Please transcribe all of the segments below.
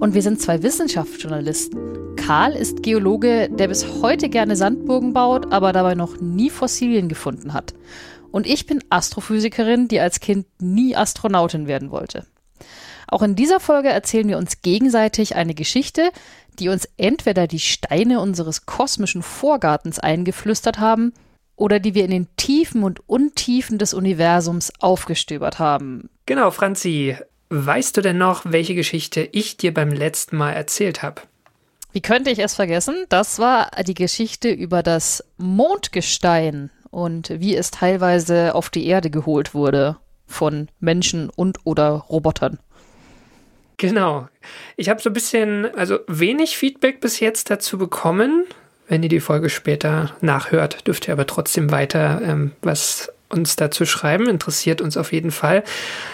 Und wir sind zwei Wissenschaftsjournalisten. Karl ist Geologe, der bis heute gerne Sandburgen baut, aber dabei noch nie Fossilien gefunden hat. Und ich bin Astrophysikerin, die als Kind nie Astronautin werden wollte. Auch in dieser Folge erzählen wir uns gegenseitig eine Geschichte, die uns entweder die Steine unseres kosmischen Vorgartens eingeflüstert haben oder die wir in den Tiefen und Untiefen des Universums aufgestöbert haben. Genau, Franzi, weißt du denn noch, welche Geschichte ich dir beim letzten Mal erzählt habe? Wie könnte ich es vergessen? Das war die Geschichte über das Mondgestein und wie es teilweise auf die Erde geholt wurde von Menschen und oder Robotern. Genau. Ich habe so ein bisschen, also wenig Feedback bis jetzt dazu bekommen. Wenn ihr die Folge später nachhört, dürft ihr aber trotzdem weiter ähm, was uns dazu schreiben. Interessiert uns auf jeden Fall.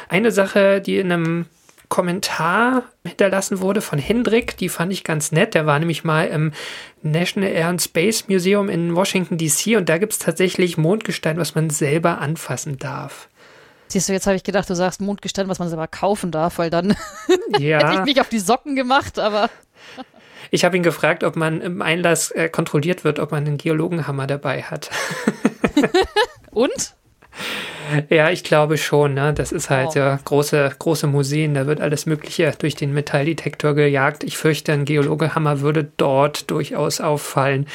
Eine Sache, die in einem Kommentar hinterlassen wurde von Hendrik, die fand ich ganz nett. Der war nämlich mal im National Air and Space Museum in Washington, DC und da gibt es tatsächlich Mondgestein, was man selber anfassen darf. Siehst du, jetzt habe ich gedacht, du sagst Mondgestein, was man selber kaufen darf, weil dann Ja. hätte ich mich auf die Socken gemacht, aber Ich habe ihn gefragt, ob man im Einlass äh, kontrolliert wird, ob man einen Geologenhammer dabei hat. und? Ja, ich glaube schon. Ne? Das ist halt Oh. ja große, große Museen. Da wird alles Mögliche durch den Metalldetektor gejagt. Ich fürchte, ein Geologehammer würde dort durchaus auffallen.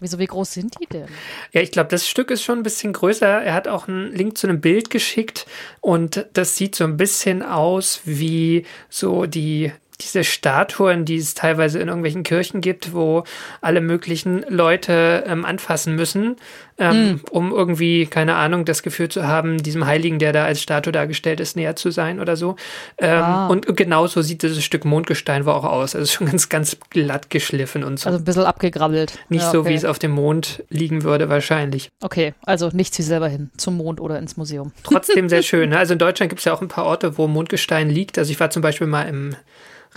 Wieso, wie groß sind die denn? Ja, ich glaube, das Stück ist schon ein bisschen größer. Er hat auch einen Link zu einem Bild geschickt und das sieht so ein bisschen aus wie so die diese Statuen, die es teilweise in irgendwelchen Kirchen gibt, wo alle möglichen Leute ähm, anfassen müssen, ähm, um irgendwie, keine Ahnung, das Gefühl zu haben, diesem Heiligen, der da als Statue dargestellt ist, näher zu sein oder so. Ähm, Ah. Und genauso sieht dieses Stück Mondgestein wohl auch aus. Also schon ganz, ganz glatt geschliffen und so. Also ein bisschen abgegrabbelt. Nicht Ja, so, okay. wie es auf dem Mond liegen würde, wahrscheinlich. Okay, also nichts wie selber hin, zum Mond oder ins Museum. Trotzdem sehr schön. Ne? Also in Deutschland gibt es ja auch ein paar Orte, wo Mondgestein liegt. Also ich war zum Beispiel mal im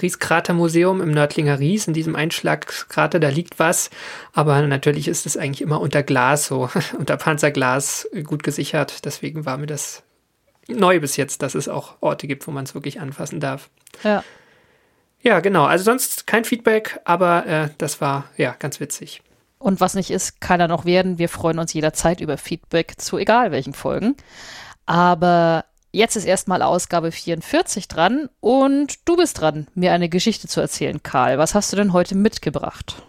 Rieskratermuseum im Nördlinger Ries, in diesem Einschlagskrater, da liegt was. Aber natürlich ist es eigentlich immer unter Glas, so unter Panzerglas gut gesichert. Deswegen war mir das neu bis jetzt, dass es auch Orte gibt, wo man es wirklich anfassen darf. Ja. Ja, genau. Also sonst kein Feedback, aber äh, das war ja ganz witzig. Und was nicht ist, kann er noch werden. Wir freuen uns jederzeit über Feedback zu egal welchen Folgen. Aber jetzt ist erstmal Ausgabe 44 dran und du bist dran, mir eine Geschichte zu erzählen, Karl. Was hast du denn heute mitgebracht?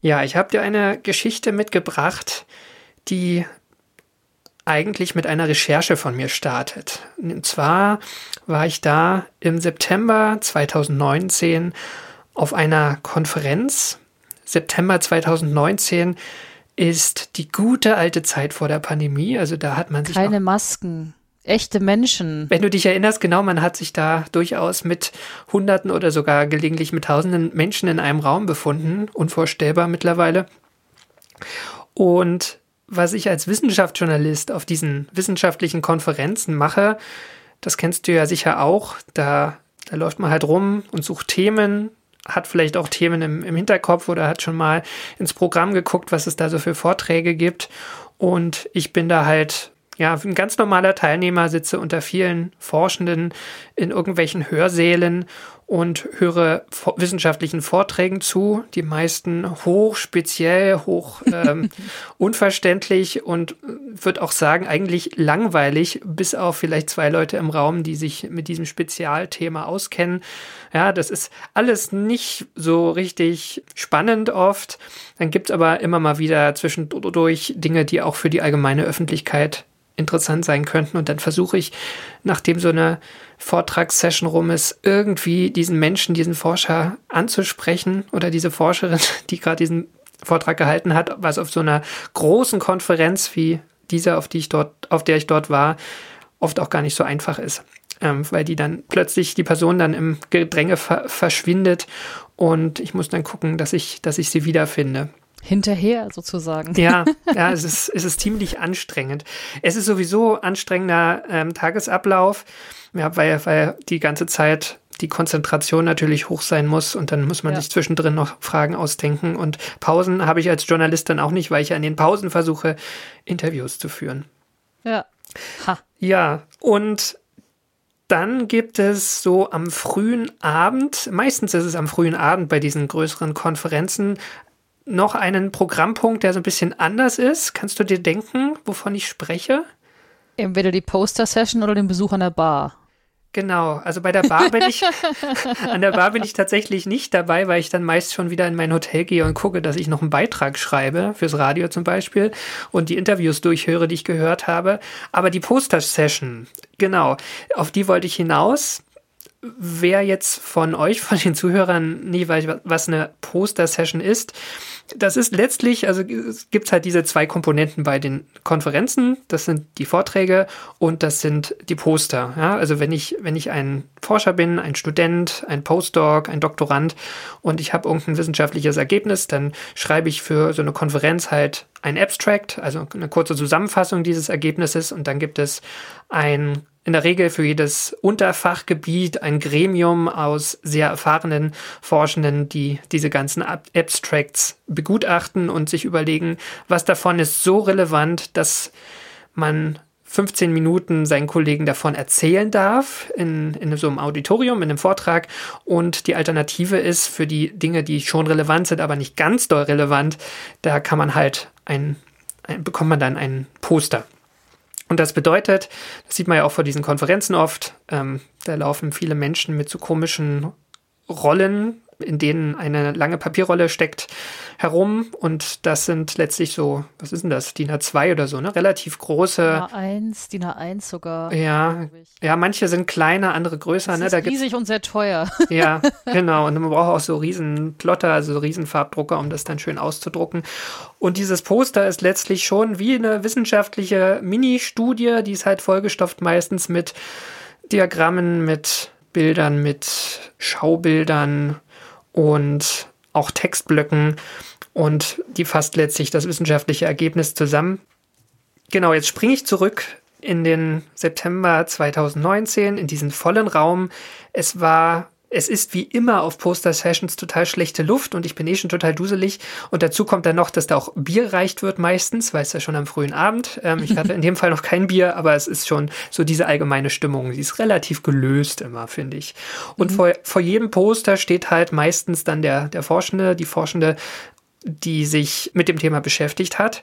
Ja, ich habe dir eine Geschichte mitgebracht, die eigentlich mit einer Recherche von mir startet. Und zwar war ich da im September 2019 auf einer Konferenz. September 2019 ist die gute alte Zeit vor der Pandemie. Also da hat man sich Keine Masken, echte Menschen. wenn du dich erinnerst, genau, man hat sich da durchaus mit Hunderten oder sogar gelegentlich mit Tausenden Menschen in einem Raum befunden. Unvorstellbar mittlerweile. Und was ich als Wissenschaftsjournalist auf diesen wissenschaftlichen Konferenzen mache, das kennst du ja sicher auch. Da, da läuft man halt rum und sucht Themen, hat vielleicht auch Themen im, im Hinterkopf oder hat schon mal ins Programm geguckt, was es da so für Vorträge gibt. Und ich bin da halt ja, ein ganz normaler Teilnehmer, sitze unter vielen Forschenden in irgendwelchen Hörsälen und höre wissenschaftlichen Vorträgen zu, die meisten hoch speziell, hoch ähm, unverständlich und würde auch sagen, eigentlich langweilig, bis auf vielleicht zwei Leute im Raum, die sich mit diesem Spezialthema auskennen. Ja, das ist alles nicht so richtig spannend oft. Dann gibt es aber immer mal wieder zwischendurch Dinge, die auch für die allgemeine Öffentlichkeit interessant sein könnten. Und dann versuche ich, nachdem so eine Vortragssession rum ist, irgendwie diesen Menschen, diesen Forscher anzusprechen oder diese Forscherin, die gerade diesen Vortrag gehalten hat, was auf so einer großen Konferenz wie dieser, auf die ich dort, auf der ich dort war, oft auch gar nicht so einfach ist. Ähm, weil die dann plötzlich die Person dann im Gedränge ver verschwindet und ich muss dann gucken, dass ich, dass ich sie wiederfinde. Hinterher sozusagen. Ja, ja es, ist, es ist ziemlich anstrengend. Es ist sowieso anstrengender ähm, Tagesablauf, ja, weil, weil die ganze Zeit die Konzentration natürlich hoch sein muss und dann muss man ja. sich zwischendrin noch Fragen ausdenken. Und Pausen habe ich als Journalist dann auch nicht, weil ich an den Pausen versuche, Interviews zu führen. Ja. Ha. Ja, und dann gibt es so am frühen Abend, meistens ist es am frühen Abend bei diesen größeren Konferenzen, noch einen Programmpunkt, der so ein bisschen anders ist. Kannst du dir denken, wovon ich spreche? Entweder die Poster-Session oder den Besuch an der Bar. Genau, also bei der Bar bin ich, an der Bar bin ich tatsächlich nicht dabei, weil ich dann meist schon wieder in mein Hotel gehe und gucke, dass ich noch einen Beitrag schreibe, fürs Radio zum Beispiel, und die Interviews durchhöre, die ich gehört habe. Aber die Poster-Session, genau, auf die wollte ich hinaus wer jetzt von euch, von den Zuhörern nie weiß, was eine Poster-Session ist, das ist letztlich, also es gibt halt diese zwei Komponenten bei den Konferenzen. Das sind die Vorträge und das sind die Poster. Ja, also wenn ich, wenn ich ein Forscher bin, ein Student, ein Postdoc, ein Doktorand und ich habe irgendein wissenschaftliches Ergebnis, dann schreibe ich für so eine Konferenz halt ein Abstract, also eine kurze Zusammenfassung dieses Ergebnisses und dann gibt es ein in der Regel für jedes Unterfachgebiet ein Gremium aus sehr erfahrenen Forschenden, die diese ganzen Abstracts begutachten und sich überlegen, was davon ist so relevant, dass man 15 Minuten seinen Kollegen davon erzählen darf in, in so einem Auditorium, in einem Vortrag. Und die Alternative ist für die Dinge, die schon relevant sind, aber nicht ganz doll relevant, da kann man halt ein, ein bekommt man dann ein Poster und das bedeutet, das sieht man ja auch vor diesen Konferenzen oft, ähm, da laufen viele Menschen mit so komischen Rollen in denen eine lange Papierrolle steckt, herum. Und das sind letztlich so, was ist denn das? DIN A2 oder so, ne? Relativ große. DIN A1, DIN A1 sogar. Ja, ja, manche sind kleiner, andere größer. Das ne? ist da riesig und sehr teuer. Ja, genau. Und man braucht auch so riesen Plotter, also so riesen Farbdrucker, um das dann schön auszudrucken. Und dieses Poster ist letztlich schon wie eine wissenschaftliche Mini-Studie, die ist halt vollgestopft meistens mit Diagrammen, mit Bildern, mit Schaubildern, und auch Textblöcken und die fasst letztlich das wissenschaftliche Ergebnis zusammen. Genau, jetzt springe ich zurück in den September 2019 in diesen vollen Raum. Es war es ist wie immer auf Poster-Sessions total schlechte Luft und ich bin eh schon total duselig. Und dazu kommt dann noch, dass da auch Bier reicht wird meistens, weil es ja schon am frühen Abend. Ähm, ich hatte in dem Fall noch kein Bier, aber es ist schon so diese allgemeine Stimmung. Sie ist relativ gelöst immer, finde ich. Und mhm. vor, vor jedem Poster steht halt meistens dann der, der Forschende, die Forschende, die sich mit dem Thema beschäftigt hat.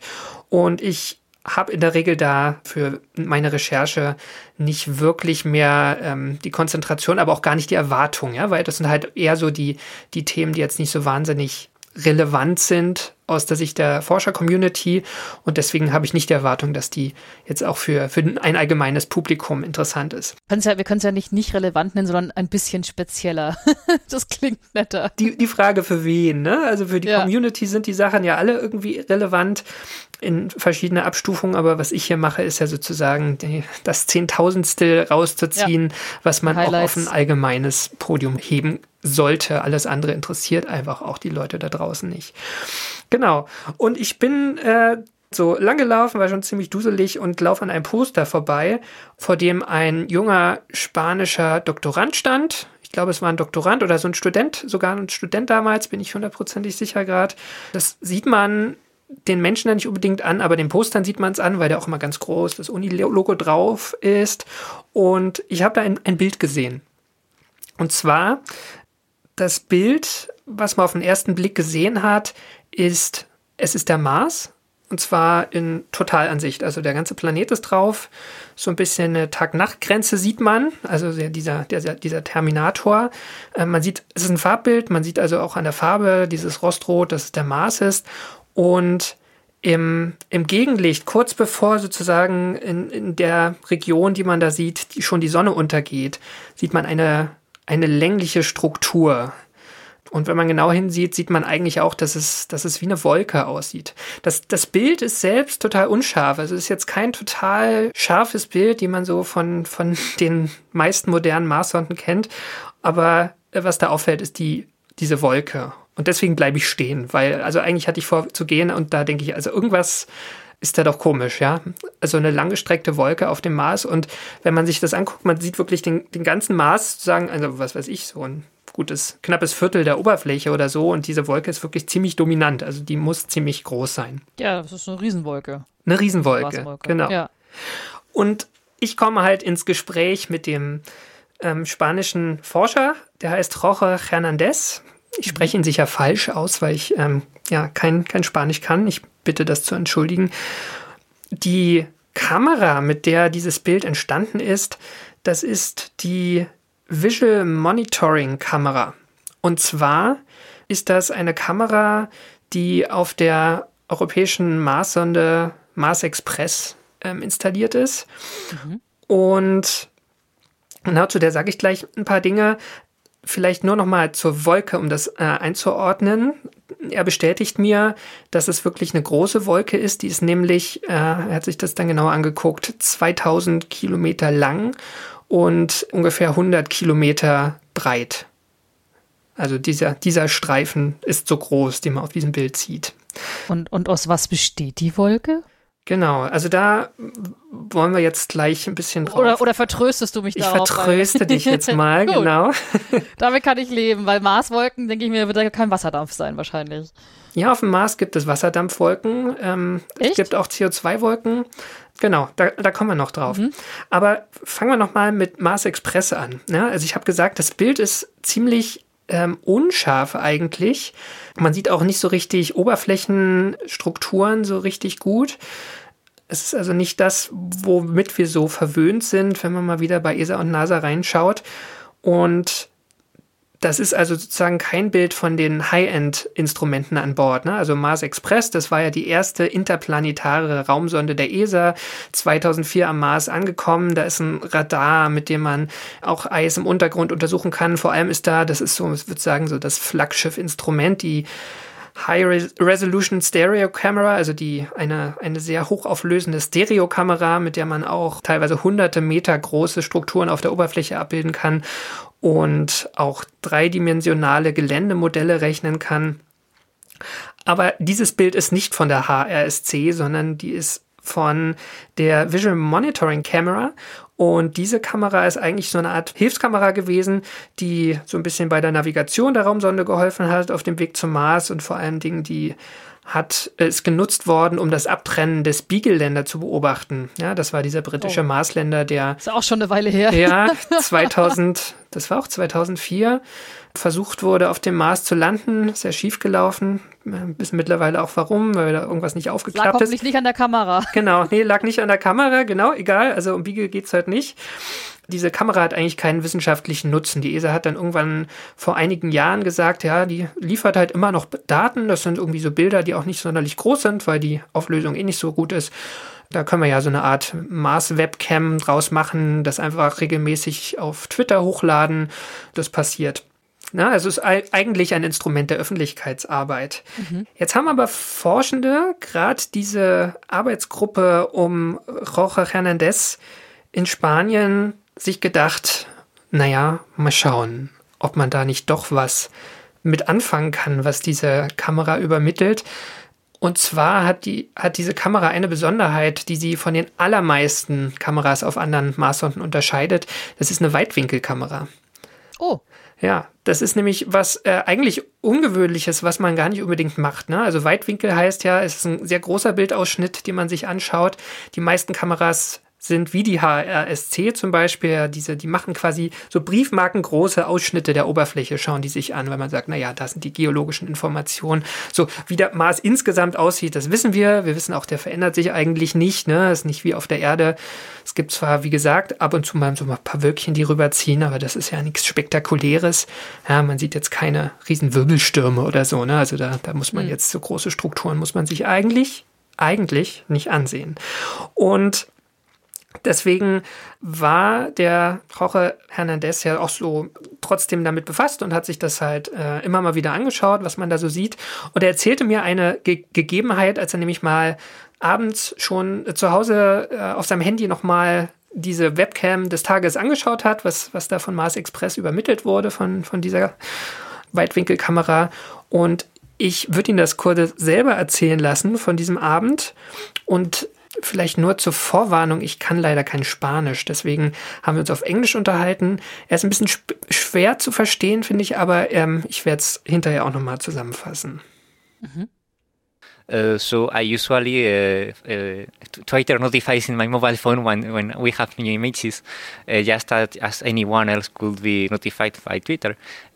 Und ich habe in der Regel da für meine Recherche nicht wirklich mehr ähm, die Konzentration, aber auch gar nicht die Erwartung, ja, weil das sind halt eher so die, die Themen, die jetzt nicht so wahnsinnig relevant sind aus der Sicht der Forscher-Community und deswegen habe ich nicht die Erwartung, dass die jetzt auch für, für ein allgemeines Publikum interessant ist. Ja, wir können es ja nicht nicht relevant nennen, sondern ein bisschen spezieller. das klingt netter. Die, die Frage für wen, ne? Also für die ja. Community sind die Sachen ja alle irgendwie relevant in verschiedene Abstufungen, aber was ich hier mache, ist ja sozusagen die, das Zehntausendstel rauszuziehen, ja. was man Highlights. auch auf ein allgemeines Podium heben sollte. Alles andere interessiert einfach auch die Leute da draußen nicht. Genau. Und ich bin äh, so lang gelaufen, war schon ziemlich duselig und laufe an einem Poster vorbei, vor dem ein junger spanischer Doktorand stand. Ich glaube, es war ein Doktorand oder so ein Student, sogar ein Student damals, bin ich hundertprozentig sicher gerade. Das sieht man den Menschen da nicht unbedingt an, aber den Postern sieht man es an, weil der auch immer ganz groß das Uni-Logo drauf ist. Und ich habe da ein, ein Bild gesehen. Und zwar das Bild, was man auf den ersten Blick gesehen hat, ist, es ist der Mars. Und zwar in Totalansicht. Also der ganze Planet ist drauf. So ein bisschen eine Tag-Nacht-Grenze sieht man. Also dieser, dieser, dieser Terminator. Äh, man sieht, es ist ein Farbbild. Man sieht also auch an der Farbe dieses Rostrot, dass es der Mars ist. Und im, im Gegenlicht, kurz bevor sozusagen in, in der Region, die man da sieht, die schon die Sonne untergeht, sieht man eine, eine längliche Struktur. Und wenn man genau hinsieht, sieht man eigentlich auch, dass es, dass es wie eine Wolke aussieht. Das, das Bild ist selbst total unscharf. Also es ist jetzt kein total scharfes Bild, die man so von, von den meisten modernen Marssonden kennt. Aber was da auffällt, ist die, diese Wolke. Und deswegen bleibe ich stehen, weil, also eigentlich hatte ich vor zu gehen und da denke ich, also irgendwas ist da doch komisch, ja. Also eine langgestreckte Wolke auf dem Mars und wenn man sich das anguckt, man sieht wirklich den, den ganzen Mars sozusagen, also was weiß ich, so ein gutes, knappes Viertel der Oberfläche oder so und diese Wolke ist wirklich ziemlich dominant, also die muss ziemlich groß sein. Ja, das ist eine Riesenwolke. Eine Riesenwolke, genau. Ja. Und ich komme halt ins Gespräch mit dem ähm, spanischen Forscher, der heißt Jorge Hernandez. Ich spreche ihn sicher falsch aus, weil ich ähm, ja kein, kein Spanisch kann. Ich bitte das zu entschuldigen. Die Kamera, mit der dieses Bild entstanden ist, das ist die Visual Monitoring Kamera. Und zwar ist das eine Kamera, die auf der europäischen Marssonde Mars Express ähm, installiert ist. Mhm. Und na, zu der sage ich gleich ein paar Dinge. Vielleicht nur noch mal zur Wolke, um das äh, einzuordnen. Er bestätigt mir, dass es wirklich eine große Wolke ist. Die ist nämlich, äh, er hat sich das dann genau angeguckt, 2000 Kilometer lang und ungefähr 100 Kilometer breit. Also dieser, dieser Streifen ist so groß, den man auf diesem Bild sieht. Und, und aus was besteht die Wolke? Genau, also da wollen wir jetzt gleich ein bisschen drauf. Oder, oder vertröstest du mich ich darauf? Ich vertröste dich jetzt mal, genau. Damit kann ich leben, weil Marswolken, denke ich mir, wird da kein Wasserdampf sein wahrscheinlich. Ja, auf dem Mars gibt es Wasserdampfwolken. Ähm, es gibt auch CO2-Wolken. Genau, da, da kommen wir noch drauf. Mhm. Aber fangen wir nochmal mit Mars Express an. Ja, also ich habe gesagt, das Bild ist ziemlich ähm, unscharf eigentlich. Man sieht auch nicht so richtig Oberflächenstrukturen so richtig gut. Es ist also nicht das, womit wir so verwöhnt sind, wenn man mal wieder bei ESA und NASA reinschaut. Und das ist also sozusagen kein Bild von den High-End-Instrumenten an Bord. Ne? Also Mars Express, das war ja die erste interplanetare Raumsonde der ESA, 2004 am Mars angekommen. Da ist ein Radar, mit dem man auch Eis im Untergrund untersuchen kann. Vor allem ist da, das ist so, ich würde sagen, so das Flaggschiff-Instrument, die High Resolution Stereo Camera, also die eine, eine sehr hochauflösende Stereokamera, mit der man auch teilweise hunderte Meter große Strukturen auf der Oberfläche abbilden kann und auch dreidimensionale Geländemodelle rechnen kann. Aber dieses Bild ist nicht von der HRSC, sondern die ist von der Visual Monitoring Camera. Und diese Kamera ist eigentlich so eine Art Hilfskamera gewesen, die so ein bisschen bei der Navigation der Raumsonde geholfen hat auf dem Weg zum Mars und vor allen Dingen die hat, ist genutzt worden, um das Abtrennen des Beagle-Länder zu beobachten. Ja, das war dieser britische oh. Marsländer, der. Ist auch schon eine Weile her. Ja, 2000, das war auch 2004, versucht wurde, auf dem Mars zu landen. Sehr schief gelaufen. Wissen mittlerweile auch warum, weil da irgendwas nicht aufgeklappt lag ist. Lag nicht an der Kamera. Genau, nee, lag nicht an der Kamera, genau, egal. Also um Beagle geht's halt nicht diese Kamera hat eigentlich keinen wissenschaftlichen Nutzen. Die ESA hat dann irgendwann vor einigen Jahren gesagt, ja, die liefert halt immer noch Daten. Das sind irgendwie so Bilder, die auch nicht sonderlich groß sind, weil die Auflösung eh nicht so gut ist. Da können wir ja so eine Art Mars-Webcam draus machen, das einfach regelmäßig auf Twitter hochladen. Das passiert. Na, also es ist eigentlich ein Instrument der Öffentlichkeitsarbeit. Mhm. Jetzt haben aber Forschende gerade diese Arbeitsgruppe um Rocha Hernandez in Spanien sich gedacht, naja, mal schauen, ob man da nicht doch was mit anfangen kann, was diese Kamera übermittelt. Und zwar hat, die, hat diese Kamera eine Besonderheit, die sie von den allermeisten Kameras auf anderen Marssonden unterscheidet. Das ist eine Weitwinkelkamera. Oh. Ja, das ist nämlich was äh, eigentlich Ungewöhnliches, was man gar nicht unbedingt macht. Ne? Also Weitwinkel heißt ja, es ist ein sehr großer Bildausschnitt, den man sich anschaut. Die meisten Kameras sind, wie die HRSC zum Beispiel, diese, die machen quasi so briefmarkengroße Ausschnitte der Oberfläche, schauen die sich an, weil man sagt, naja, da sind die geologischen Informationen. So, wie der Mars insgesamt aussieht, das wissen wir. Wir wissen auch, der verändert sich eigentlich nicht, ne? Das ist nicht wie auf der Erde. Es gibt zwar, wie gesagt, ab und zu mal so ein paar Wölkchen, die rüberziehen, aber das ist ja nichts Spektakuläres. Ja, man sieht jetzt keine riesen Wirbelstürme oder so, ne? Also da, da muss man mhm. jetzt so große Strukturen muss man sich eigentlich, eigentlich nicht ansehen. Und Deswegen war der Jorge Hernandez ja auch so trotzdem damit befasst und hat sich das halt äh, immer mal wieder angeschaut, was man da so sieht. Und er erzählte mir eine Ge Gegebenheit, als er nämlich mal abends schon zu Hause äh, auf seinem Handy nochmal diese Webcam des Tages angeschaut hat, was, was da von Mars Express übermittelt wurde, von, von dieser Weitwinkelkamera. Und ich würde Ihnen das kurz selber erzählen lassen von diesem Abend. Und vielleicht nur zur Vorwarnung, ich kann leider kein Spanisch, deswegen haben wir uns auf Englisch unterhalten. Er ist ein bisschen schwer zu verstehen, finde ich, aber ähm, ich werde es hinterher auch nochmal zusammenfassen. Mhm. Uh, so I usually uh, uh, Twitter notifies in my mobile phone when, when we have new images, uh, just as, as anyone else could be notified by Twitter.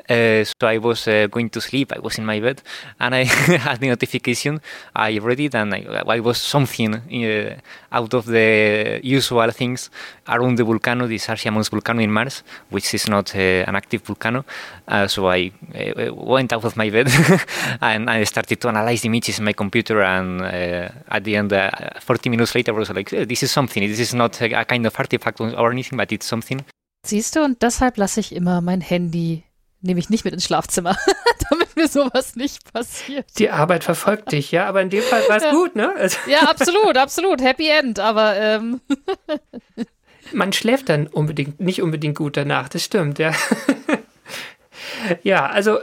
Uh, so I was uh, going to sleep. I was in my bed, and I had the notification. I read it, and I, I was something uh, out of the usual things around the volcano, the Sarsia Mons volcano in Mars, which is not uh, an active volcano. Uh, so I uh, went out of my bed and I started to analyze the images in my computer. And at the end, 40 minutes later, I was like, "This is something. This is not a, a kind of artifact or anything, but it's something." Siehst du, und deshalb lasse ich immer mein Handy nehme ich nicht mit ins Schlafzimmer, damit mir sowas nicht passiert. Die Arbeit verfolgt dich, ja, aber in dem Fall war es ja. gut, ne? Also ja, absolut, absolut. Happy End, aber ähm. man schläft dann unbedingt, nicht unbedingt gut danach, das stimmt, ja. ja, also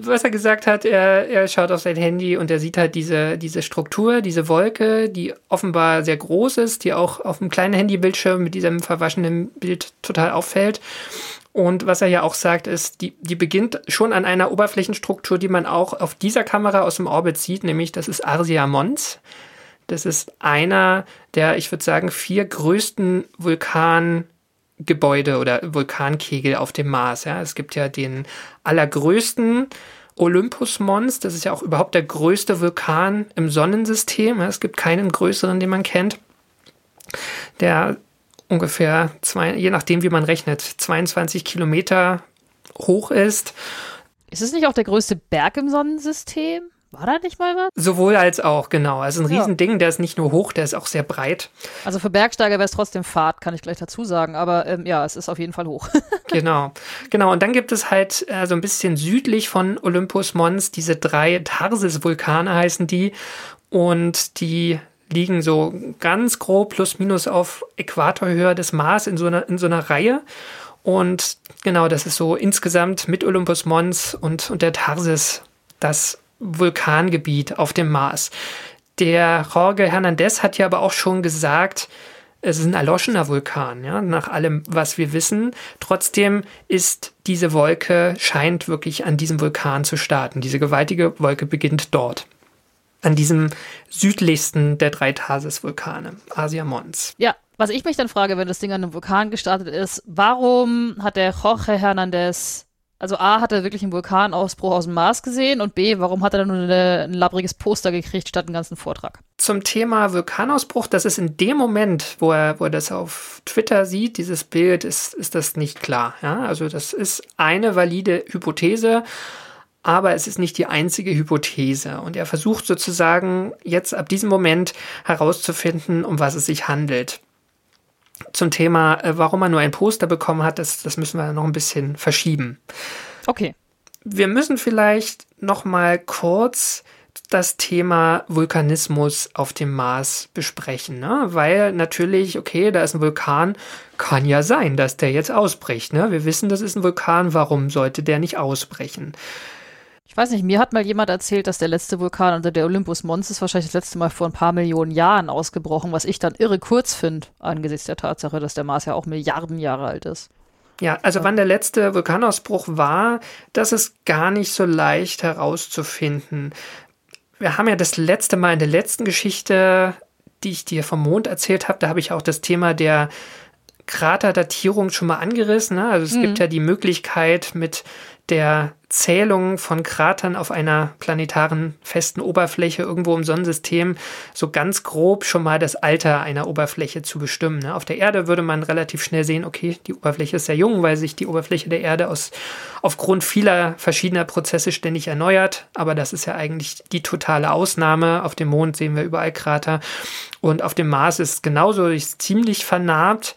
was er gesagt hat, er, er schaut auf sein Handy und er sieht halt diese, diese Struktur, diese Wolke, die offenbar sehr groß ist, die auch auf einem kleinen Handybildschirm mit diesem verwaschenen Bild total auffällt. Und was er ja auch sagt, ist, die, die beginnt schon an einer Oberflächenstruktur, die man auch auf dieser Kamera aus dem Orbit sieht, nämlich das ist Arsia Mons. Das ist einer der, ich würde sagen, vier größten Vulkangebäude oder Vulkankegel auf dem Mars. Ja. Es gibt ja den allergrößten Olympus Mons, das ist ja auch überhaupt der größte Vulkan im Sonnensystem. Es gibt keinen größeren, den man kennt. Der ungefähr, zwei, je nachdem wie man rechnet, 22 Kilometer hoch ist. Ist es nicht auch der größte Berg im Sonnensystem? War da nicht mal was? Sowohl als auch, genau. Also ein ja. Riesending, der ist nicht nur hoch, der ist auch sehr breit. Also für Bergsteiger wäre es trotzdem Fahrt, kann ich gleich dazu sagen. Aber ähm, ja, es ist auf jeden Fall hoch. genau. Genau. Und dann gibt es halt äh, so ein bisschen südlich von Olympus Mons diese drei Tarsis-Vulkane heißen die. Und die liegen so ganz grob plus minus auf Äquatorhöhe des Mars in so einer, in so einer Reihe. Und genau, das ist so insgesamt mit Olympus Mons und, und der Tarsis das Vulkangebiet auf dem Mars. Der Jorge Hernandez hat ja aber auch schon gesagt, es ist ein erloschener Vulkan, ja, nach allem, was wir wissen. Trotzdem ist diese Wolke, scheint wirklich an diesem Vulkan zu starten. Diese gewaltige Wolke beginnt dort an diesem südlichsten der drei Tarsis-Vulkane, Asia Mons. Ja, was ich mich dann frage, wenn das Ding an einem Vulkan gestartet ist, warum hat der Jorge Hernandez, also A, hat er wirklich einen Vulkanausbruch aus dem Mars gesehen und B, warum hat er dann nur eine, ein labbriges Poster gekriegt statt einen ganzen Vortrag? Zum Thema Vulkanausbruch, das ist in dem Moment, wo er, wo er das auf Twitter sieht, dieses Bild, ist, ist das nicht klar. Ja? Also das ist eine valide Hypothese aber es ist nicht die einzige Hypothese. Und er versucht sozusagen jetzt ab diesem Moment herauszufinden, um was es sich handelt. Zum Thema, äh, warum er nur ein Poster bekommen hat, das, das müssen wir noch ein bisschen verschieben. Okay. Wir müssen vielleicht noch mal kurz das Thema Vulkanismus auf dem Mars besprechen, ne? weil natürlich, okay, da ist ein Vulkan, kann ja sein, dass der jetzt ausbricht. Ne? Wir wissen, das ist ein Vulkan, warum sollte der nicht ausbrechen? Ich weiß nicht, mir hat mal jemand erzählt, dass der letzte Vulkan, also der Olympus Mons, ist wahrscheinlich das letzte Mal vor ein paar Millionen Jahren ausgebrochen, was ich dann irre kurz finde, angesichts der Tatsache, dass der Mars ja auch Milliarden Jahre alt ist. Ja, also wann der letzte Vulkanausbruch war, das ist gar nicht so leicht herauszufinden. Wir haben ja das letzte Mal in der letzten Geschichte die ich dir vom Mond erzählt habe, da habe ich auch das Thema der Kraterdatierung schon mal angerissen. Ne? Also es mhm. gibt ja die Möglichkeit mit der Zählung von Kratern auf einer planetaren festen Oberfläche irgendwo im Sonnensystem so ganz grob schon mal das Alter einer Oberfläche zu bestimmen. Ne? Auf der Erde würde man relativ schnell sehen, okay, die Oberfläche ist sehr jung, weil sich die Oberfläche der Erde aus, aufgrund vieler verschiedener Prozesse ständig erneuert. Aber das ist ja eigentlich die totale Ausnahme. Auf dem Mond sehen wir überall Krater und auf dem Mars ist genauso, ist ziemlich vernarbt.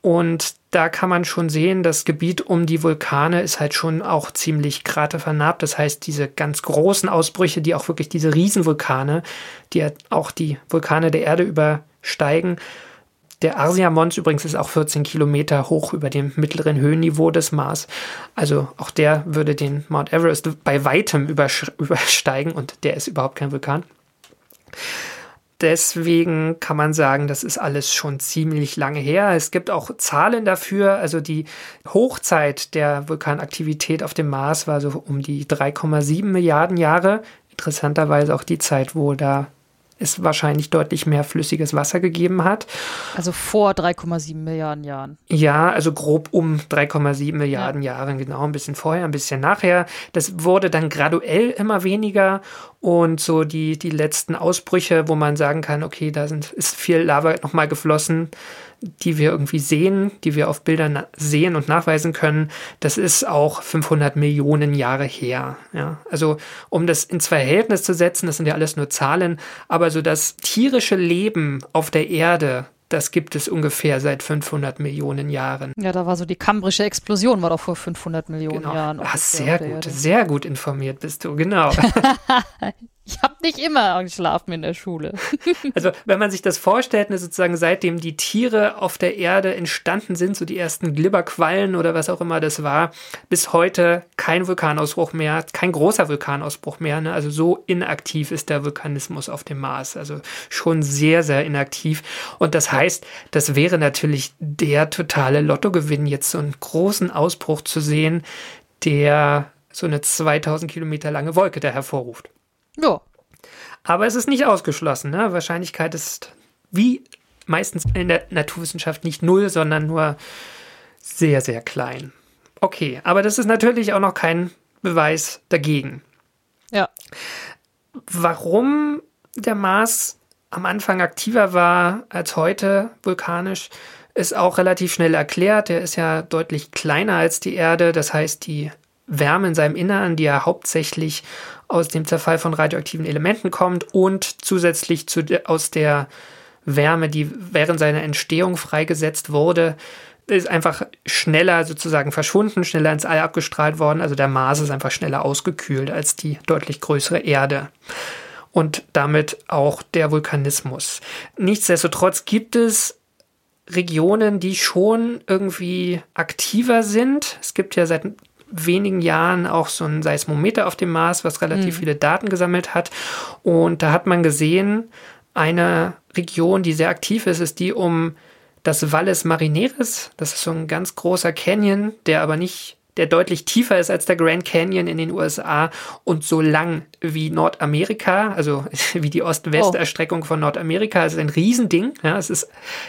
Und da kann man schon sehen, das Gebiet um die Vulkane ist halt schon auch ziemlich kratervernarbt. Das heißt, diese ganz großen Ausbrüche, die auch wirklich diese Riesenvulkane, die auch die Vulkane der Erde übersteigen. Der Arsia Mons übrigens ist auch 14 Kilometer hoch über dem mittleren Höhenniveau des Mars. Also auch der würde den Mount Everest bei weitem übersteigen und der ist überhaupt kein Vulkan deswegen kann man sagen, das ist alles schon ziemlich lange her. Es gibt auch Zahlen dafür. Also die Hochzeit der Vulkanaktivität auf dem Mars war so um die 3,7 Milliarden Jahre. Interessanterweise auch die Zeit, wo da es wahrscheinlich deutlich mehr flüssiges Wasser gegeben hat. Also vor 3,7 Milliarden Jahren. Ja, also grob um 3,7 Milliarden ja. Jahren, genau, ein bisschen vorher, ein bisschen nachher. Das wurde dann graduell immer weniger und so die, die letzten Ausbrüche, wo man sagen kann, okay, da sind, ist viel Lava nochmal geflossen, die wir irgendwie sehen, die wir auf Bildern sehen und nachweisen können, das ist auch 500 Millionen Jahre her. Ja, also um das ins Verhältnis zu setzen, das sind ja alles nur Zahlen, aber so das tierische Leben auf der Erde, das gibt es ungefähr seit 500 Millionen Jahren. Ja, da war so die kambrische Explosion, war doch vor 500 Millionen genau. Jahren. Ach, sehr gut, sehr gut informiert bist du, genau. Ich habe nicht immer geschlafen in der Schule. also, wenn man sich das vorstellt, ne, sozusagen seitdem die Tiere auf der Erde entstanden sind, so die ersten Glibberquallen oder was auch immer das war, bis heute kein Vulkanausbruch mehr, kein großer Vulkanausbruch mehr. Ne? Also so inaktiv ist der Vulkanismus auf dem Mars. Also schon sehr, sehr inaktiv. Und das heißt, das wäre natürlich der totale Lottogewinn, jetzt so einen großen Ausbruch zu sehen, der so eine 2000 Kilometer lange Wolke da hervorruft. Ja. Aber es ist nicht ausgeschlossen. Ne? Wahrscheinlichkeit ist wie meistens in der Naturwissenschaft nicht null, sondern nur sehr, sehr klein. Okay, aber das ist natürlich auch noch kein Beweis dagegen. Ja. Warum der Mars am Anfang aktiver war als heute vulkanisch, ist auch relativ schnell erklärt. Er ist ja deutlich kleiner als die Erde. Das heißt, die Wärme in seinem Innern, die ja hauptsächlich aus dem Zerfall von radioaktiven Elementen kommt und zusätzlich zu aus der Wärme, die während seiner Entstehung freigesetzt wurde, ist einfach schneller sozusagen verschwunden, schneller ins All abgestrahlt worden. Also der Mars ist einfach schneller ausgekühlt als die deutlich größere Erde. Und damit auch der Vulkanismus. Nichtsdestotrotz gibt es Regionen, die schon irgendwie aktiver sind. Es gibt ja seit wenigen Jahren auch so ein Seismometer auf dem Mars, was relativ mhm. viele Daten gesammelt hat. Und da hat man gesehen, eine Region, die sehr aktiv ist, ist die um das Valles Marineris. Das ist so ein ganz großer Canyon, der aber nicht, der deutlich tiefer ist als der Grand Canyon in den USA und so lang wie Nordamerika, also wie die Ost-West-Erstreckung von Nordamerika. Es ist ein Riesending. Ja, es ist,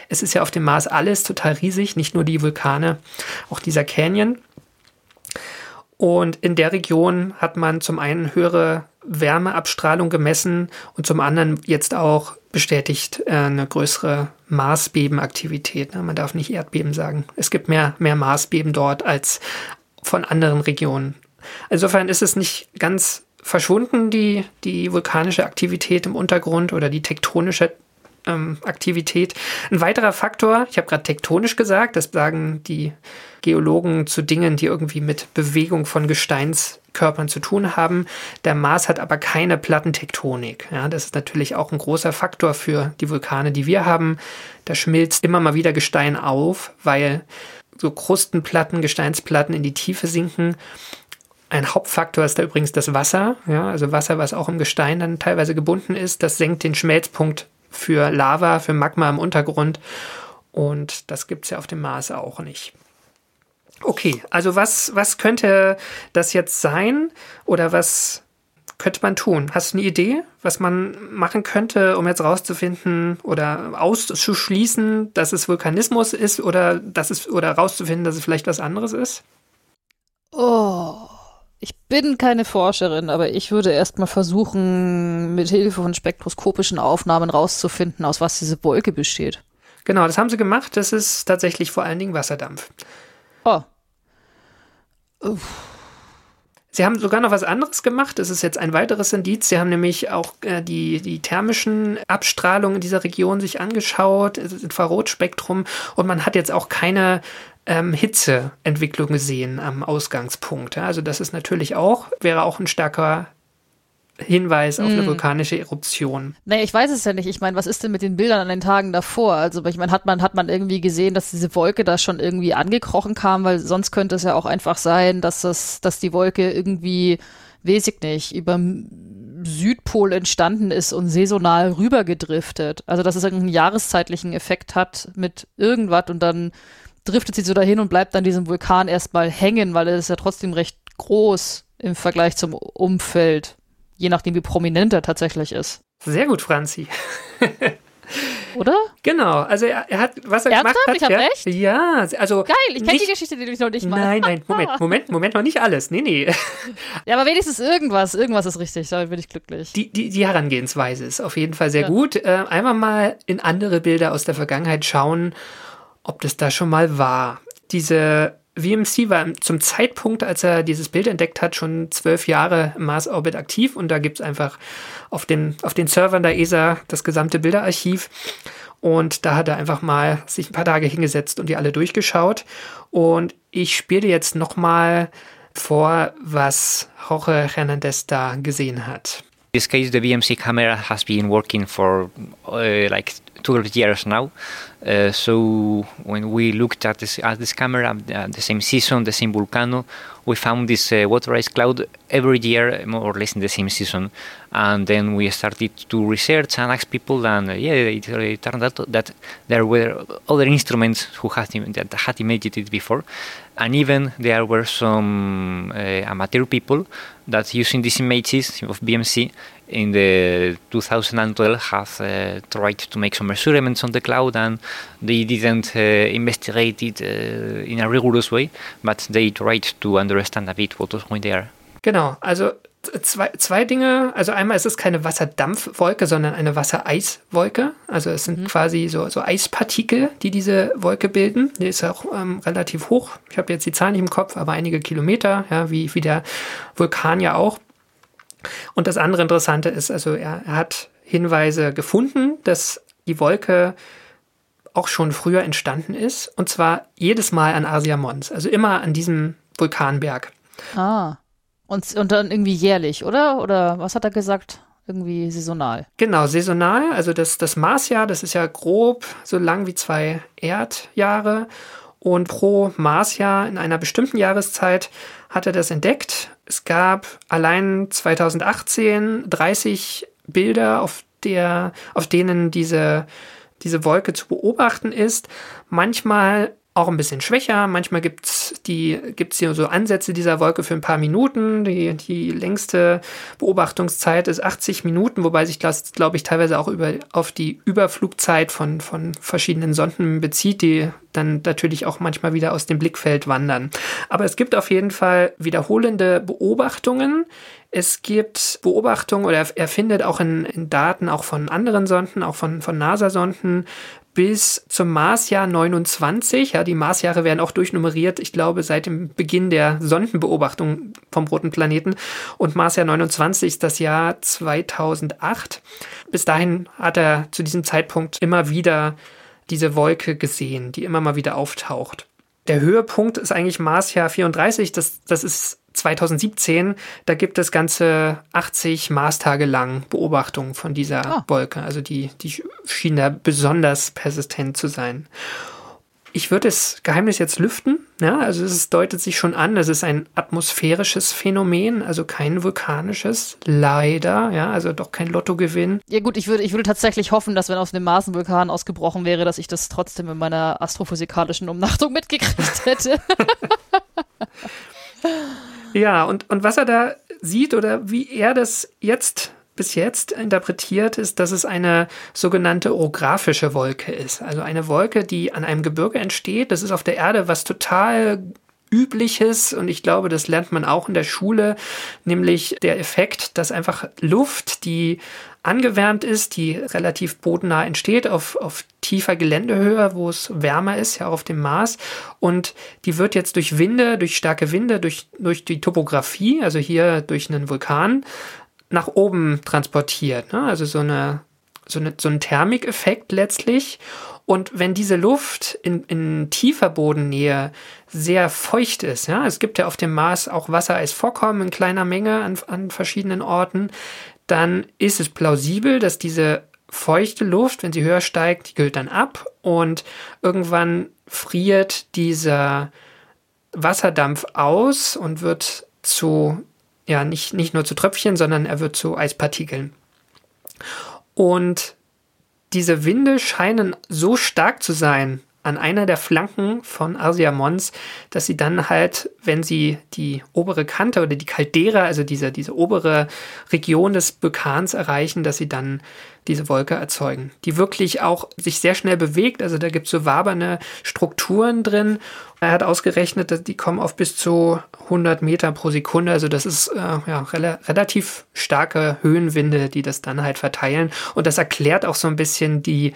es ist ja auf dem Mars alles total riesig, nicht nur die Vulkane, auch dieser Canyon. Und in der Region hat man zum einen höhere Wärmeabstrahlung gemessen und zum anderen jetzt auch bestätigt äh, eine größere Marsbebenaktivität. Man darf nicht Erdbeben sagen. Es gibt mehr, mehr Marsbeben dort als von anderen Regionen. Insofern ist es nicht ganz verschwunden, die, die vulkanische Aktivität im Untergrund oder die tektonische ähm, Aktivität. Ein weiterer Faktor, ich habe gerade tektonisch gesagt, das sagen die Geologen zu Dingen, die irgendwie mit Bewegung von Gesteinskörpern zu tun haben. Der Mars hat aber keine Plattentektonik. Ja, das ist natürlich auch ein großer Faktor für die Vulkane, die wir haben. Da schmilzt immer mal wieder Gestein auf, weil so Krustenplatten, Gesteinsplatten in die Tiefe sinken. Ein Hauptfaktor ist da übrigens das Wasser, ja, also Wasser, was auch im Gestein dann teilweise gebunden ist. Das senkt den Schmelzpunkt für Lava, für Magma im Untergrund. Und das gibt es ja auf dem Mars auch nicht. Okay, also was, was könnte das jetzt sein? Oder was könnte man tun? Hast du eine Idee, was man machen könnte, um jetzt rauszufinden oder auszuschließen, dass es Vulkanismus ist oder dass es oder rauszufinden, dass es vielleicht was anderes ist? Oh. Ich bin keine Forscherin, aber ich würde erstmal versuchen, mit Hilfe von spektroskopischen Aufnahmen rauszufinden, aus was diese Wolke besteht. Genau, das haben sie gemacht. Das ist tatsächlich vor allen Dingen Wasserdampf. Oh. Uff. Sie haben sogar noch was anderes gemacht. Das ist jetzt ein weiteres Indiz. Sie haben nämlich auch äh, die, die thermischen Abstrahlungen in dieser Region sich angeschaut, das Infrarotspektrum. Und man hat jetzt auch keine ähm, Hitzeentwicklung gesehen am Ausgangspunkt. Ja, also das ist natürlich auch, wäre auch ein stärker Hinweis auf eine hm. vulkanische Eruption. Naja, ich weiß es ja nicht. Ich meine, was ist denn mit den Bildern an den Tagen davor? Also, ich meine, hat man, hat man irgendwie gesehen, dass diese Wolke da schon irgendwie angekrochen kam, weil sonst könnte es ja auch einfach sein, dass das, dass die Wolke irgendwie, weiß ich nicht, über Südpol entstanden ist und saisonal rübergedriftet. Also, dass es irgendeinen jahreszeitlichen Effekt hat mit irgendwas und dann driftet sie so dahin und bleibt an diesem Vulkan erstmal hängen, weil er ist ja trotzdem recht groß im Vergleich zum Umfeld je nachdem, wie prominent er tatsächlich ist. Sehr gut, Franzi. Oder? Genau, also er, er hat, was er Ernsthaft? gemacht hat. Ich ja, recht? Ja, also. Geil, ich kenne die Geschichte die ich noch nicht mal. Nein, nein, Moment, Moment, Moment, noch nicht alles. Nee, nee. Ja, aber wenigstens irgendwas, irgendwas ist richtig, da bin ich glücklich. Die, die, die Herangehensweise ist auf jeden Fall sehr ja. gut. Äh, einmal mal in andere Bilder aus der Vergangenheit schauen, ob das da schon mal war. Diese VMC war zum Zeitpunkt, als er dieses Bild entdeckt hat, schon zwölf Jahre im Mars-Orbit aktiv und da gibt es einfach auf den, auf den Servern der ESA das gesamte Bilderarchiv. Und da hat er einfach mal sich ein paar Tage hingesetzt und die alle durchgeschaut. Und ich spiele jetzt nochmal vor, was Jorge Hernandez da gesehen hat. In this case, the BMC camera has been working for uh, like 12 years now. Uh, so when we looked at this, at this camera, uh, the same season, the same volcano, we found this uh, water ice cloud every year, more or less in the same season. And then we started to research and ask people, and uh, yeah, it, it, turned out that there were other instruments who had that had imaged it before, and even there were some uh, amateur people that using these images of BMC in the 2012 have uh, tried to make some measurements on the cloud and they didn't uh, investigate it uh, in a rigorous way, but they tried to understand a bit what was going there. Genau, also zwei, zwei Dinge. Also einmal ist es keine Wasserdampfwolke, sondern eine Wassereiswolke. Also es sind mhm. quasi so, so Eispartikel, die diese Wolke bilden. Die ist auch ähm, relativ hoch. Ich habe jetzt die Zahl nicht im Kopf, aber einige Kilometer, ja, wie, wie der Vulkan ja auch. Und das andere Interessante ist, also er, er hat Hinweise gefunden, dass die Wolke auch schon früher entstanden ist. Und zwar jedes Mal an Asia Mons, also immer an diesem Vulkanberg. Ah. Und, und dann irgendwie jährlich, oder? Oder was hat er gesagt? Irgendwie saisonal. Genau, saisonal. Also das, das Marsjahr, das ist ja grob so lang wie zwei Erdjahre. Und pro Marsjahr in einer bestimmten Jahreszeit hat er das entdeckt. Es gab allein 2018 30 Bilder, auf, der, auf denen diese, diese Wolke zu beobachten ist. Manchmal auch ein bisschen schwächer. Manchmal gibt es gibt's hier so Ansätze dieser Wolke für ein paar Minuten. Die, die längste Beobachtungszeit ist 80 Minuten, wobei sich das, glaube ich, teilweise auch über, auf die Überflugzeit von, von verschiedenen Sonden bezieht, die dann natürlich auch manchmal wieder aus dem Blickfeld wandern. Aber es gibt auf jeden Fall wiederholende Beobachtungen. Es gibt Beobachtungen oder er findet auch in, in Daten auch von anderen Sonden, auch von, von NASA-Sonden, bis zum Marsjahr 29. Ja, die Marsjahre werden auch durchnummeriert, ich glaube, seit dem Beginn der Sondenbeobachtung vom roten Planeten. Und Marsjahr 29 ist das Jahr 2008. Bis dahin hat er zu diesem Zeitpunkt immer wieder diese Wolke gesehen, die immer mal wieder auftaucht. Der Höhepunkt ist eigentlich Marsjahr 34. Das, das ist 2017, da gibt es ganze 80 Marstage lang Beobachtungen von dieser oh. Wolke. Also die, die schien da besonders persistent zu sein. Ich würde das Geheimnis jetzt lüften. Ja, also es deutet sich schon an, es ist ein atmosphärisches Phänomen, also kein vulkanisches, leider, ja, also doch kein Lottogewinn. Ja gut, ich würde, ich würde tatsächlich hoffen, dass wenn aus dem Mars ein Vulkan ausgebrochen wäre, dass ich das trotzdem in meiner astrophysikalischen Umnachtung mitgekriegt hätte. Ja, und, und was er da sieht oder wie er das jetzt bis jetzt interpretiert, ist, dass es eine sogenannte orographische Wolke ist. Also eine Wolke, die an einem Gebirge entsteht. Das ist auf der Erde was total Übliches und ich glaube, das lernt man auch in der Schule, nämlich der Effekt, dass einfach Luft, die angewärmt ist, die relativ bodennah entsteht, auf, auf tiefer Geländehöhe, wo es wärmer ist, ja auf dem Mars. Und die wird jetzt durch Winde, durch starke Winde, durch, durch die Topografie, also hier durch einen Vulkan, nach oben transportiert. Ne? Also so, eine, so, eine, so ein Thermikeffekt letztlich. Und wenn diese Luft in, in tiefer Bodennähe sehr feucht ist, ja, es gibt ja auf dem Mars auch Wassereisvorkommen in kleiner Menge an, an verschiedenen Orten, dann ist es plausibel, dass diese feuchte Luft, wenn sie höher steigt, die kühlt dann ab und irgendwann friert dieser Wasserdampf aus und wird zu ja nicht, nicht nur zu Tröpfchen, sondern er wird zu Eispartikeln. Und diese Winde scheinen so stark zu sein an einer der Flanken von Arsia Mons, dass sie dann halt, wenn sie die obere Kante oder die Caldera, also diese, diese obere Region des Vulkans erreichen, dass sie dann diese Wolke erzeugen, die wirklich auch sich sehr schnell bewegt. Also da gibt es so waberne Strukturen drin. Er hat ausgerechnet, dass die kommen auf bis zu 100 Meter pro Sekunde. Also das ist äh, ja, rel relativ starke Höhenwinde, die das dann halt verteilen. Und das erklärt auch so ein bisschen die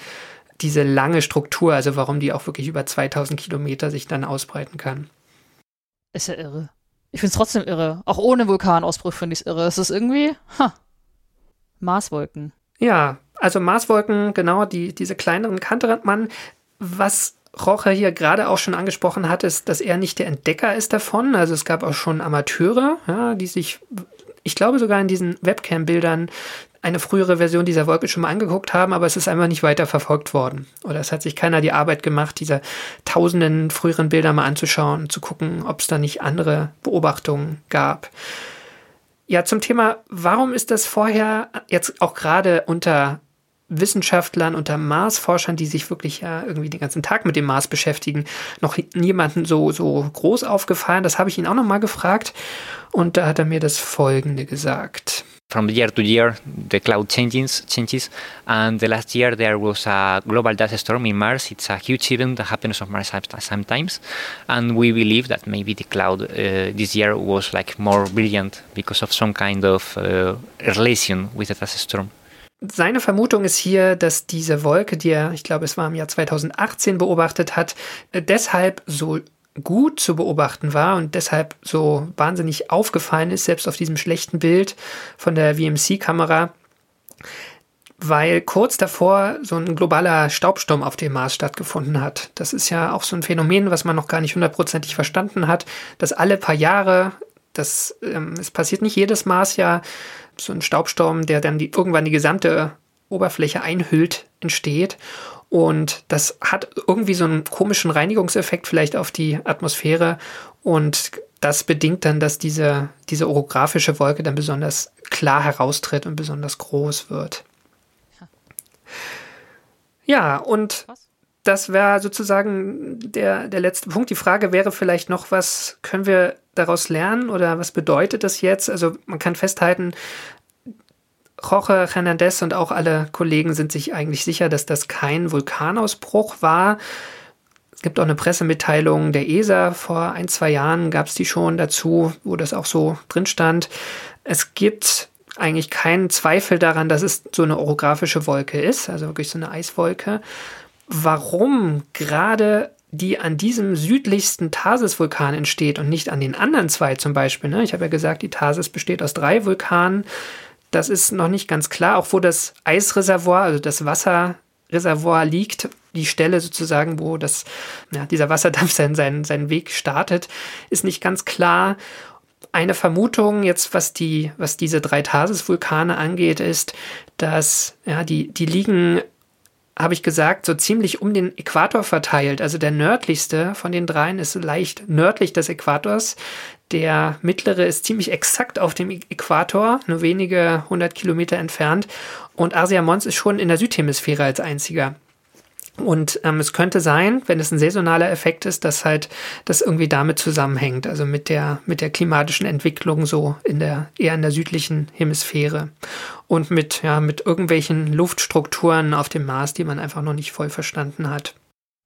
diese lange Struktur, also warum die auch wirklich über 2000 Kilometer sich dann ausbreiten kann. Ist ja irre. Ich finde es trotzdem irre. Auch ohne Vulkanausbruch finde ich es irre. Es ist irgendwie, ha, Marswolken. Ja, also Marswolken, genau, die, diese kleineren Kanterandmann. Was Roche hier gerade auch schon angesprochen hat, ist, dass er nicht der Entdecker ist davon. Also es gab auch schon Amateure, ja, die sich, ich glaube sogar in diesen Webcam-Bildern eine frühere Version dieser Wolke schon mal angeguckt haben, aber es ist einfach nicht weiter verfolgt worden. Oder es hat sich keiner die Arbeit gemacht, diese tausenden früheren Bilder mal anzuschauen zu gucken, ob es da nicht andere Beobachtungen gab. Ja, zum Thema, warum ist das vorher jetzt auch gerade unter Wissenschaftlern, unter Marsforschern, die sich wirklich ja irgendwie den ganzen Tag mit dem Mars beschäftigen, noch niemanden so, so groß aufgefallen? Das habe ich ihn auch nochmal gefragt und da hat er mir das Folgende gesagt. From year to year the cloud changes changes. And the last year there was a global dust storm in mars. It's a huge event that happens on mars sometimes. And we believe that maybe the cloud uh, this year was like more brilliant because of some kind of uh, relation with the dust storm. Seine Vermutung ist hier, dass diese Wolke, die er, ich glaube, es war im Jahr 2018 beobachtet hat, äh, deshalb so gut zu beobachten war und deshalb so wahnsinnig aufgefallen ist, selbst auf diesem schlechten Bild von der VMC-Kamera, weil kurz davor so ein globaler Staubsturm auf dem Mars stattgefunden hat. Das ist ja auch so ein Phänomen, was man noch gar nicht hundertprozentig verstanden hat, dass alle paar Jahre, das ähm, es passiert nicht jedes Marsjahr, so ein Staubsturm, der dann die, irgendwann die gesamte Oberfläche einhüllt, entsteht. Und das hat irgendwie so einen komischen Reinigungseffekt vielleicht auf die Atmosphäre. Und das bedingt dann, dass diese, diese orographische Wolke dann besonders klar heraustritt und besonders groß wird. Ja, und das wäre sozusagen der, der letzte Punkt. Die Frage wäre vielleicht noch, was können wir daraus lernen oder was bedeutet das jetzt? Also man kann festhalten, Jorge Hernandez und auch alle Kollegen sind sich eigentlich sicher, dass das kein Vulkanausbruch war. Es gibt auch eine Pressemitteilung der ESA vor ein, zwei Jahren, gab es die schon dazu, wo das auch so drin stand. Es gibt eigentlich keinen Zweifel daran, dass es so eine orographische Wolke ist, also wirklich so eine Eiswolke. Warum gerade die an diesem südlichsten Tharsis-Vulkan entsteht und nicht an den anderen zwei zum Beispiel. Ne? Ich habe ja gesagt, die Tharsis besteht aus drei Vulkanen. Das ist noch nicht ganz klar, auch wo das Eisreservoir, also das Wasserreservoir liegt, die Stelle sozusagen, wo das, ja, dieser Wasserdampf seinen, seinen, seinen Weg startet, ist nicht ganz klar. Eine Vermutung jetzt, was die, was diese drei Tharsis-Vulkane angeht, ist, dass ja, die, die liegen habe ich gesagt, so ziemlich um den Äquator verteilt. Also der nördlichste von den dreien ist leicht nördlich des Äquators. Der mittlere ist ziemlich exakt auf dem Äquator, nur wenige hundert Kilometer entfernt. Und Asia Mons ist schon in der Südhemisphäre als einziger. Und ähm, es könnte sein, wenn es ein saisonaler Effekt ist, dass halt das irgendwie damit zusammenhängt, also mit der, mit der klimatischen Entwicklung so in der, eher in der südlichen Hemisphäre. Und mit, ja, mit irgendwelchen Luftstrukturen auf dem Mars, die man einfach noch nicht voll verstanden hat.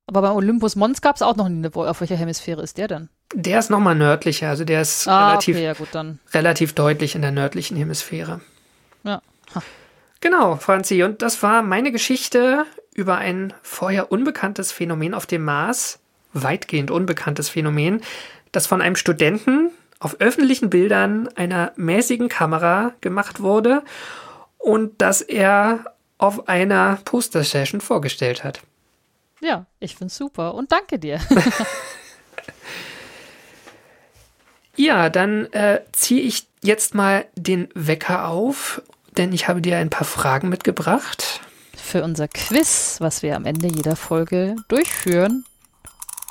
Aber beim Olympus Mons gab es auch noch eine, auf welcher Hemisphäre ist der denn? Der ist nochmal nördlicher, also der ist Ah, relativ, okay, ja gut, relativ deutlich in der nördlichen Hemisphäre. Ja. Genau, Franzi, und das war meine Geschichte über ein vorher unbekanntes Phänomen auf dem Mars, weitgehend unbekanntes Phänomen, das von einem Studenten auf öffentlichen Bildern einer mäßigen Kamera gemacht wurde und das er auf einer Poster-Session vorgestellt hat. Ja, ich find's super und danke dir. Ja, dann äh, ziehe ich jetzt mal den Wecker auf, denn ich habe dir ein paar Fragen mitgebracht. Für unser Quiz, was wir am Ende jeder Folge durchführen,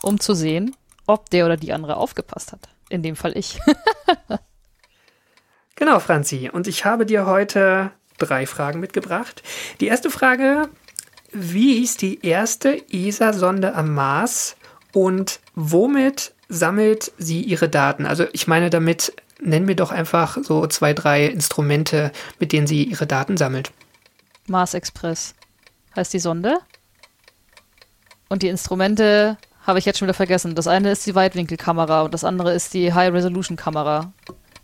um zu sehen, ob der oder die andere aufgepasst hat. In dem Fall ich. Genau, Franzi. Und ich habe dir heute drei Fragen mitgebracht. Die erste Frage, wie hieß die erste ESA-Sonde am Mars und womit sammelt sie ihre Daten? Also ich meine damit, nenn mir doch einfach so zwei, drei Instrumente, mit denen sie ihre Daten sammelt. Mars Express heißt die Sonde. Und die Instrumente habe ich jetzt schon wieder vergessen. Das eine ist die Weitwinkelkamera und das andere ist die High-Resolution-Kamera.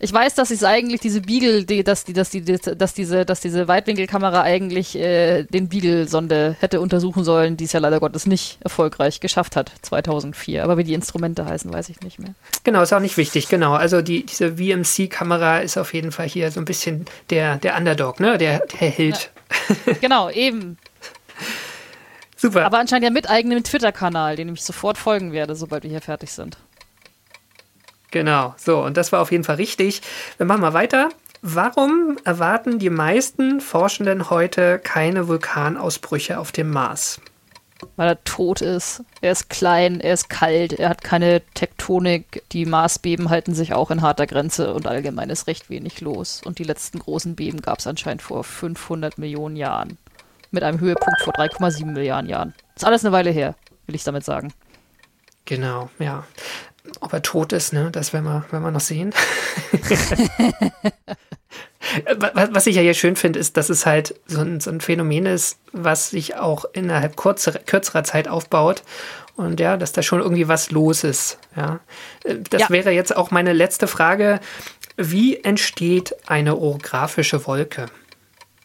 Ich weiß, dass es eigentlich diese Beagle, die, dass, die, dass, die, dass, diese, dass diese Weitwinkelkamera eigentlich äh, den Beagle-Sonde hätte untersuchen sollen, die es ja leider Gottes nicht erfolgreich geschafft hat, 2004. Aber wie die Instrumente heißen, weiß ich nicht mehr. Genau, ist auch nicht wichtig, genau. Also die, diese VMC-Kamera ist auf jeden Fall hier so ein bisschen der, der Underdog, ne? Der, der Held. Genau, eben. Super. Aber anscheinend ja mit eigenem Twitter-Kanal, den ich sofort folgen werde, sobald wir hier fertig sind. Genau, so, und das war auf jeden Fall richtig. Wir machen mal weiter. Warum erwarten die meisten Forschenden heute keine Vulkanausbrüche auf dem Mars? Weil er tot ist. Er ist klein, er ist kalt, er hat keine Tektonik. Die Marsbeben halten sich auch in harter Grenze und allgemein ist recht wenig los. Und die letzten großen Beben gab es anscheinend vor 500 Millionen Jahren. Mit einem Höhepunkt vor 3,7 Milliarden Jahren. Ist alles eine Weile her, will ich damit sagen. Genau, ja. Ob er tot ist, ne, das werden wir, werden wir noch sehen. was ich ja hier schön finde, ist, dass es halt so ein, so ein Phänomen ist, was sich auch innerhalb kurzer, kürzerer Zeit aufbaut und ja, dass da schon irgendwie was los ist. Ja, das Ja. wäre jetzt auch meine letzte Frage. Wie entsteht eine orographische Wolke?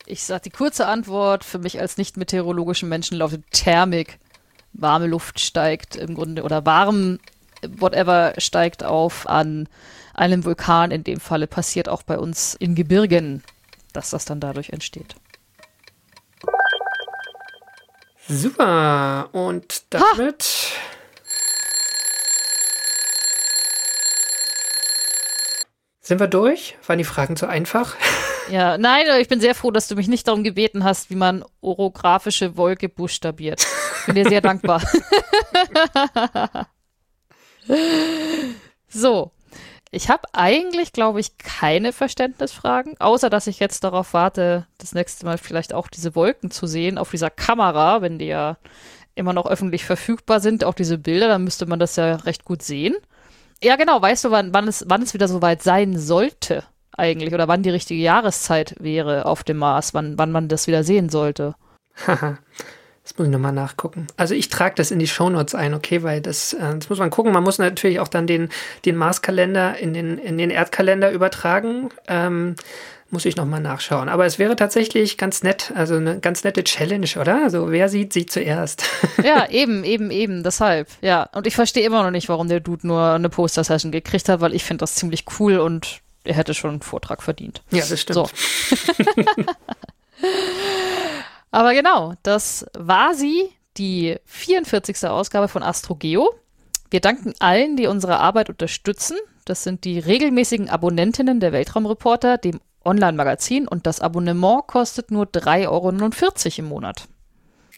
Ich sage die kurze Antwort für mich als nicht meteorologischen Menschen lautet Thermik. Warme Luft steigt im Grunde oder warm whatever steigt auf an einem Vulkan. In dem Falle passiert auch bei uns in Gebirgen, dass das dann dadurch entsteht. Super. Und damit. Sind wir durch? Waren die Fragen zu einfach? Ja, nein, ich bin sehr froh, dass du mich nicht darum gebeten hast, wie man orographische Wolke buchstabiert. Bin dir sehr dankbar. so. Ich habe eigentlich, glaube ich, keine Verständnisfragen, außer dass ich jetzt darauf warte, das nächste Mal vielleicht auch diese Wolken zu sehen auf dieser Kamera, wenn die ja immer noch öffentlich verfügbar sind, auch diese Bilder, dann müsste man das ja recht gut sehen. Ja, genau, weißt du, wann, wann, es, wann es wieder soweit sein sollte eigentlich oder wann die richtige Jahreszeit wäre auf dem Mars, wann, wann man das wieder sehen sollte? Haha. Das muss ich nochmal nachgucken. Also ich trage das in die Shownotes ein, okay, weil das, äh, das muss man gucken. Man muss natürlich auch dann den, den Marskalender in den, in den Erdkalender übertragen. Ähm, muss ich nochmal nachschauen. Aber es wäre tatsächlich ganz nett, also eine ganz nette Challenge, oder? Also wer sieht, sieht zuerst. Ja, eben, eben, eben, deshalb. Ja, und ich verstehe immer noch nicht, warum der Dude nur eine Poster-Session gekriegt hat, weil ich finde das ziemlich cool und er hätte schon einen Vortrag verdient. ja, das stimmt. So. Aber genau, das war sie, die 44. Ausgabe von AstroGeo. Wir danken allen, die unsere Arbeit unterstützen. Das sind die regelmäßigen Abonnentinnen der Weltraumreporter, dem Online-Magazin und das Abonnement kostet nur 3,49 Euro im Monat.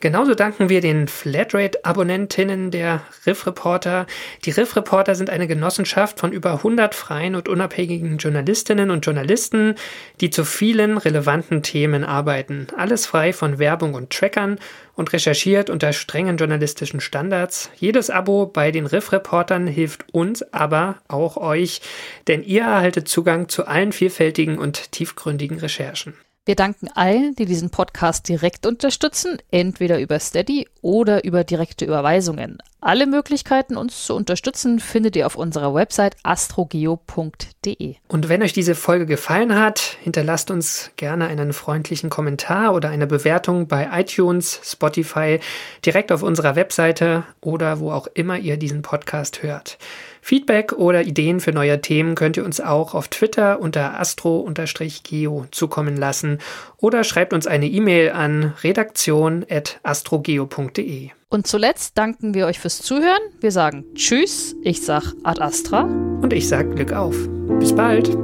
Genauso danken wir den Flatrate-Abonnentinnen der Riff Reporter. Die Riff Reporter sind eine Genossenschaft von über 100 freien und unabhängigen Journalistinnen und Journalisten, die zu vielen relevanten Themen arbeiten. Alles frei von Werbung und Trackern und recherchiert unter strengen journalistischen Standards. Jedes Abo bei den Riff Reportern hilft uns, aber auch euch, denn ihr erhaltet Zugang zu allen vielfältigen und tiefgründigen Recherchen. Wir danken allen, die diesen Podcast direkt unterstützen, entweder über Steady oder über direkte Überweisungen. Alle Möglichkeiten, uns zu unterstützen, findet ihr auf unserer Website astrogeo.de. Und wenn euch diese Folge gefallen hat, hinterlasst uns gerne einen freundlichen Kommentar oder eine Bewertung bei iTunes, Spotify, direkt auf unserer Webseite oder wo auch immer ihr diesen Podcast hört. Feedback oder Ideen für neue Themen könnt ihr uns auch auf Twitter unter astro-geo zukommen lassen oder schreibt uns eine E-Mail an redaktion.astrogeo.de. Und zuletzt danken wir euch fürs Zuhören. Wir sagen Tschüss, ich sag Ad Astra. Und ich sag Glück auf. Bis bald.